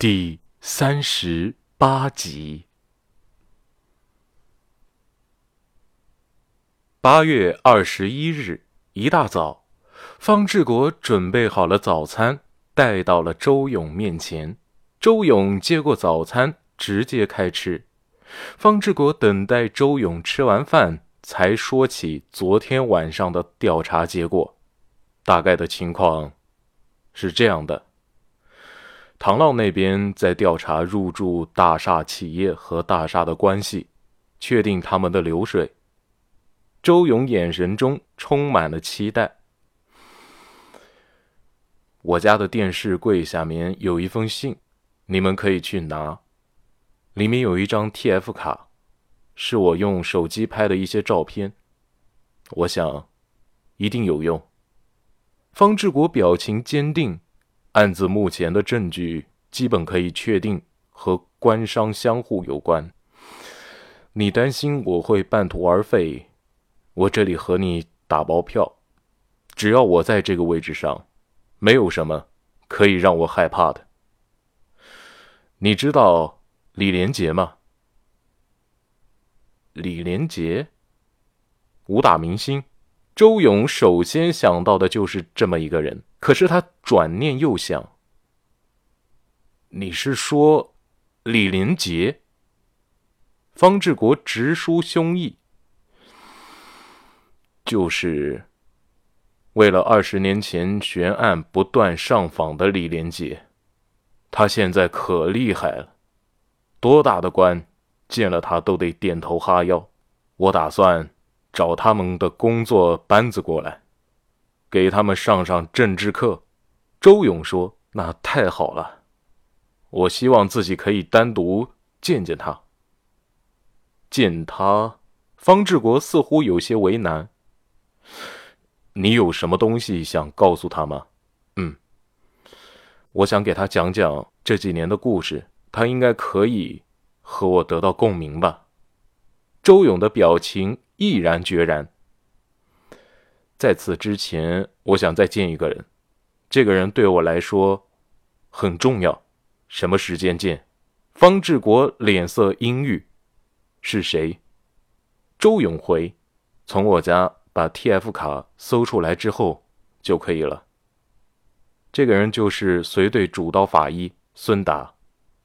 第三十八集。八月二十一日一大早，方志国准备好了早餐，带到了周勇面前。周勇接过早餐，直接开吃。方志国等待周勇吃完饭，才说起昨天晚上的调查结果。大概的情况是这样的。唐浪那边在调查入驻大厦企业和大厦的关系，确定他们的流水。周勇眼神中充满了期待。我家的电视柜下面有一封信，你们可以去拿，里面有一张 TF 卡，是我用手机拍的一些照片，我想一定有用。方志国表情坚定。案子目前的证据基本可以确定和官商相互有关。你担心我会半途而废？我这里和你打包票，只要我在这个位置上，没有什么可以让我害怕的。你知道李连杰吗？李连杰，武打明星。周勇首先想到的就是这么一个人。可是他转念又想：“你是说李连杰？”方志国直抒胸臆：“就是为了二十年前悬案不断上访的李连杰，他现在可厉害了，多大的官见了他都得点头哈腰。我打算找他们的工作班子过来。”给他们上上政治课，周勇说：“那太好了，我希望自己可以单独见见他。”见他，方志国似乎有些为难。你有什么东西想告诉他吗？嗯，我想给他讲讲这几年的故事，他应该可以和我得到共鸣吧。周勇的表情毅然决然。在此之前，我想再见一个人，这个人对我来说很重要。什么时间见？方志国脸色阴郁。是谁？周永回。从我家把 TF 卡搜出来之后就可以了。这个人就是随队主刀法医孙达。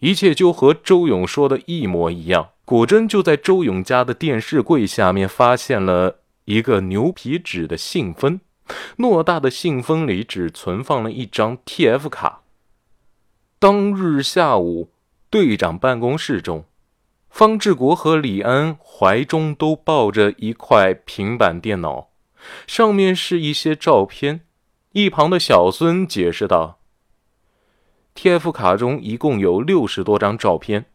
一切就和周勇说的一模一样。果真就在周勇家的电视柜下面发现了。一个牛皮纸的信封，偌大的信封里只存放了一张 TF 卡。当日下午，队长办公室中，方志国和李安怀中都抱着一块平板电脑，上面是一些照片。一旁的小孙解释道：“TF 卡中一共有六十多张照片。”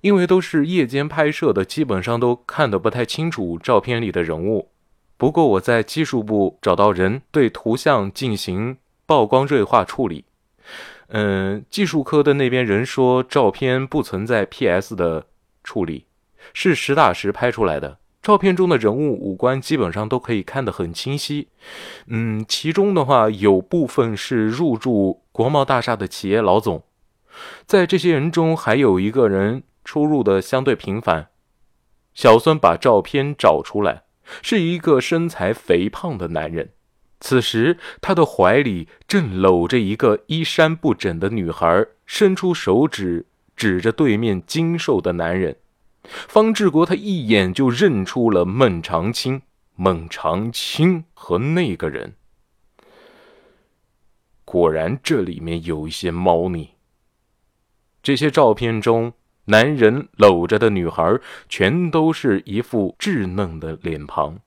因为都是夜间拍摄的，基本上都看得不太清楚照片里的人物。不过我在技术部找到人，对图像进行曝光锐化处理。嗯，技术科的那边人说，照片不存在 PS 的处理，是实打实拍出来的。照片中的人物五官基本上都可以看得很清晰。嗯，其中的话有部分是入驻国贸大厦的企业老总，在这些人中还有一个人。出入的相对频繁。小孙把照片找出来，是一个身材肥胖的男人。此时，他的怀里正搂着一个衣衫不整的女孩，伸出手指指着对面精瘦的男人。方志国他一眼就认出了孟长青。孟长青和那个人，果然这里面有一些猫腻。这些照片中。男人搂着的女孩，全都是一副稚嫩的脸庞，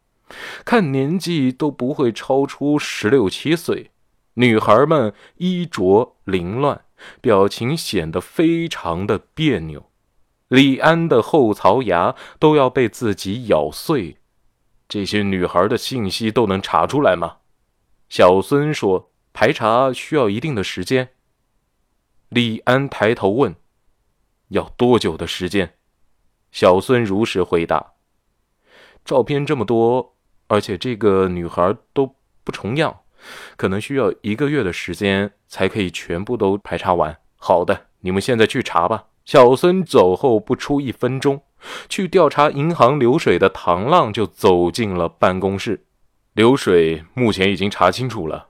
看年纪都不会超出十六七岁。女孩们衣着凌乱，表情显得非常的别扭。李安的后槽牙都要被自己咬碎。这些女孩的信息都能查出来吗？小孙说：“排查需要一定的时间。”李安抬头问。要多久的时间？小孙如实回答。照片这么多，而且这个女孩都不重样，可能需要一个月的时间才可以全部都排查完。好的，你们现在去查吧。小孙走后不出一分钟，去调查银行流水的唐浪就走进了办公室。流水目前已经查清楚了，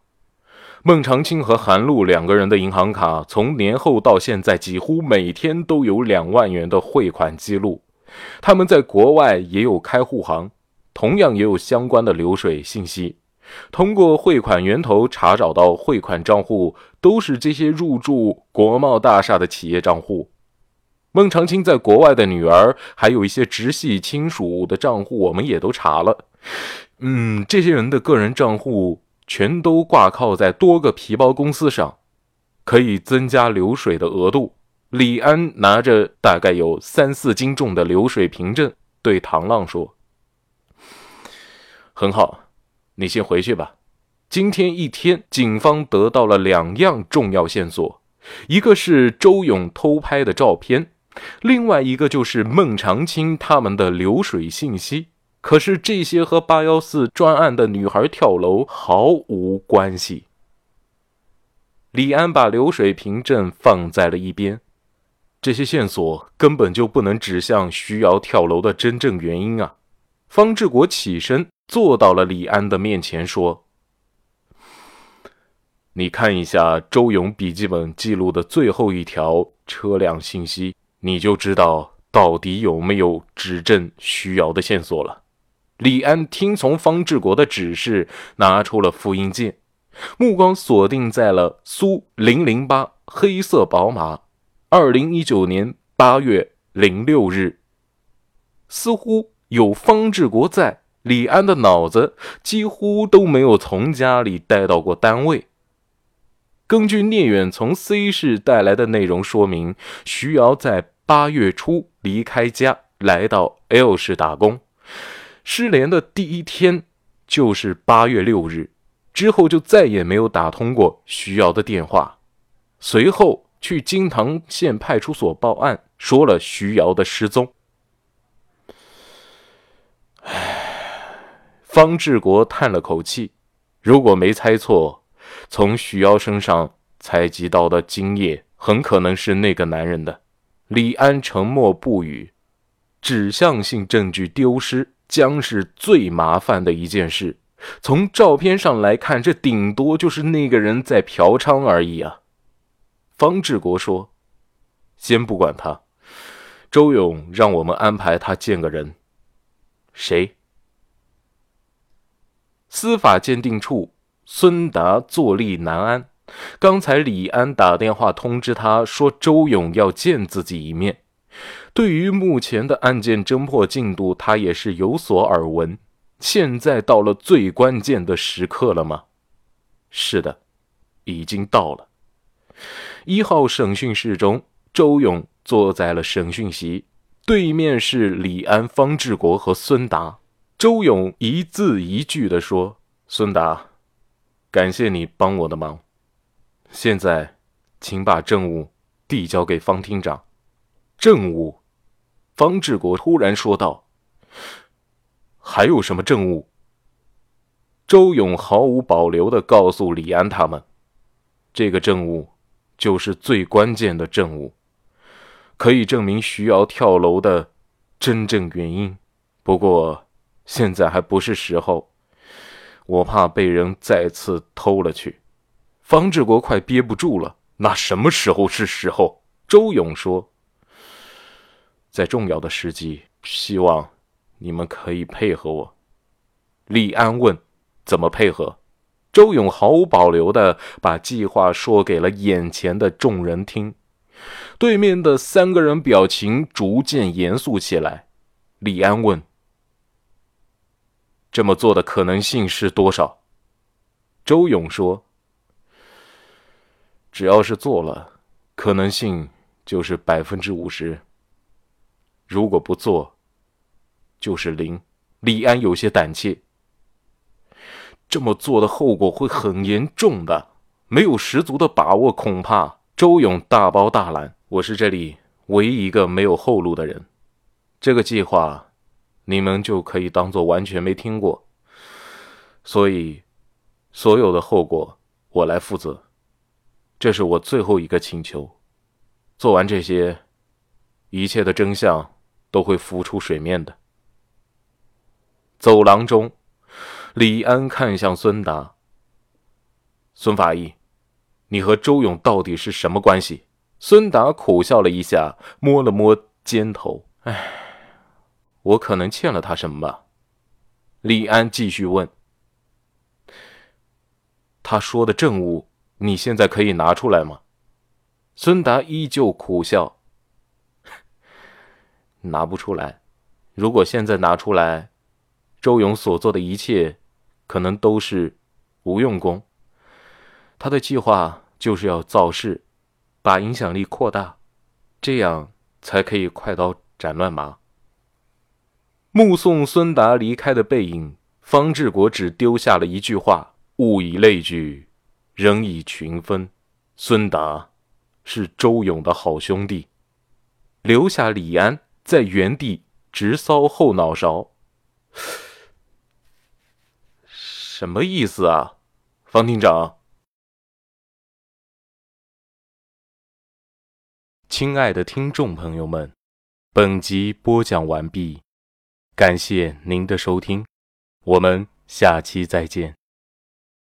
孟长青和韩露两个人的银行卡从年后到现在，几乎每天都有两万元的汇款记录。他们在国外也有开户行，同样也有相关的流水信息。通过汇款源头查找到汇款账户，都是这些入驻国贸大厦的企业账户。孟长青在国外的女儿，还有一些直系亲属的账户，我们也都查了。嗯，这些人的个人账户全都挂靠在多个皮包公司上，可以增加流水的额度。李安拿着大概有三四斤重的流水凭证，对唐浪说：“很好，你先回去吧。今天一天，警方得到了两样重要线索，一个是周勇偷拍的照片。”另外一个就是孟长青他们的流水信息，可是这些和八幺四专案的女孩跳楼毫无关系。李安把流水凭证放在了一边，这些线索根本就不能指向徐瑶跳楼的真正原因啊！方志国起身坐到了李安的面前，说：“你看一下周勇笔记本记录的最后一条车辆信息。”你就知道到底有没有指证徐瑶的线索了。李安听从方志国的指示，拿出了复印件，目光锁定在了苏零零八黑色宝马，二零一九年八月零六日。似乎有方志国在，李安的脑子几乎都没有从家里带到过单位。根据聂远从 C 市带来的内容说明，徐瑶在。八月初离开家，来到 L 市打工。失联的第一天就是八月六日，之后就再也没有打通过徐瑶的电话。随后去金堂县派出所报案，说了徐瑶的失踪。唉，方志国叹了口气，如果没猜错，从徐瑶身上采集到的精液，很可能是那个男人的。李安沉默不语，指向性证据丢失将是最麻烦的一件事。从照片上来看，这顶多就是那个人在嫖娼而已啊。方志国说：“先不管他，周勇让我们安排他见个人。谁？司法鉴定处孙达坐立难安。”刚才李安打电话通知他说，周勇要见自己一面。对于目前的案件侦破进度，他也是有所耳闻。现在到了最关键的时刻了吗？是的，已经到了。一号审讯室中，周勇坐在了审讯席，对面是李安、方志国和孙达。周勇一字一句地说：“孙达，感谢你帮我的忙。”现在，请把证物递交给方厅长。证物，方志国突然说道：“还有什么证物？”周勇毫无保留的告诉李安他们：“这个证物就是最关键的证物，可以证明徐瑶跳楼的真正原因。不过现在还不是时候，我怕被人再次偷了去。”方志国快憋不住了，那什么时候是时候？周勇说：“在重要的时机，希望你们可以配合我。”李安问：“怎么配合？”周勇毫无保留的把计划说给了眼前的众人听。对面的三个人表情逐渐严肃起来。李安问：“这么做的可能性是多少？”周勇说。只要是做了，可能性就是百分之五十。如果不做，就是零。李安有些胆怯，这么做的后果会很严重的，没有十足的把握，恐怕周勇大包大揽。我是这里唯一一个没有后路的人，这个计划你们就可以当做完全没听过。所以，所有的后果我来负责。这是我最后一个请求，做完这些，一切的真相都会浮出水面的。走廊中，李安看向孙达：“孙法医，你和周勇到底是什么关系？”孙达苦笑了一下，摸了摸肩头：“唉，我可能欠了他什么吧。”李安继续问：“他说的证物，你现在可以拿出来吗？”孙达依旧苦笑：“拿不出来。如果现在拿出来。”周勇所做的一切，可能都是无用功。他的计划就是要造势，把影响力扩大，这样才可以快刀斩乱麻。目送孙达离开的背影，方志国只丢下了一句话：“物以类聚，人以群分。”孙达是周勇的好兄弟，留下李安在原地直搔后脑勺。什么意思啊，方厅长？亲爱的听众朋友们，本集播讲完毕，感谢您的收听，我们下期再见。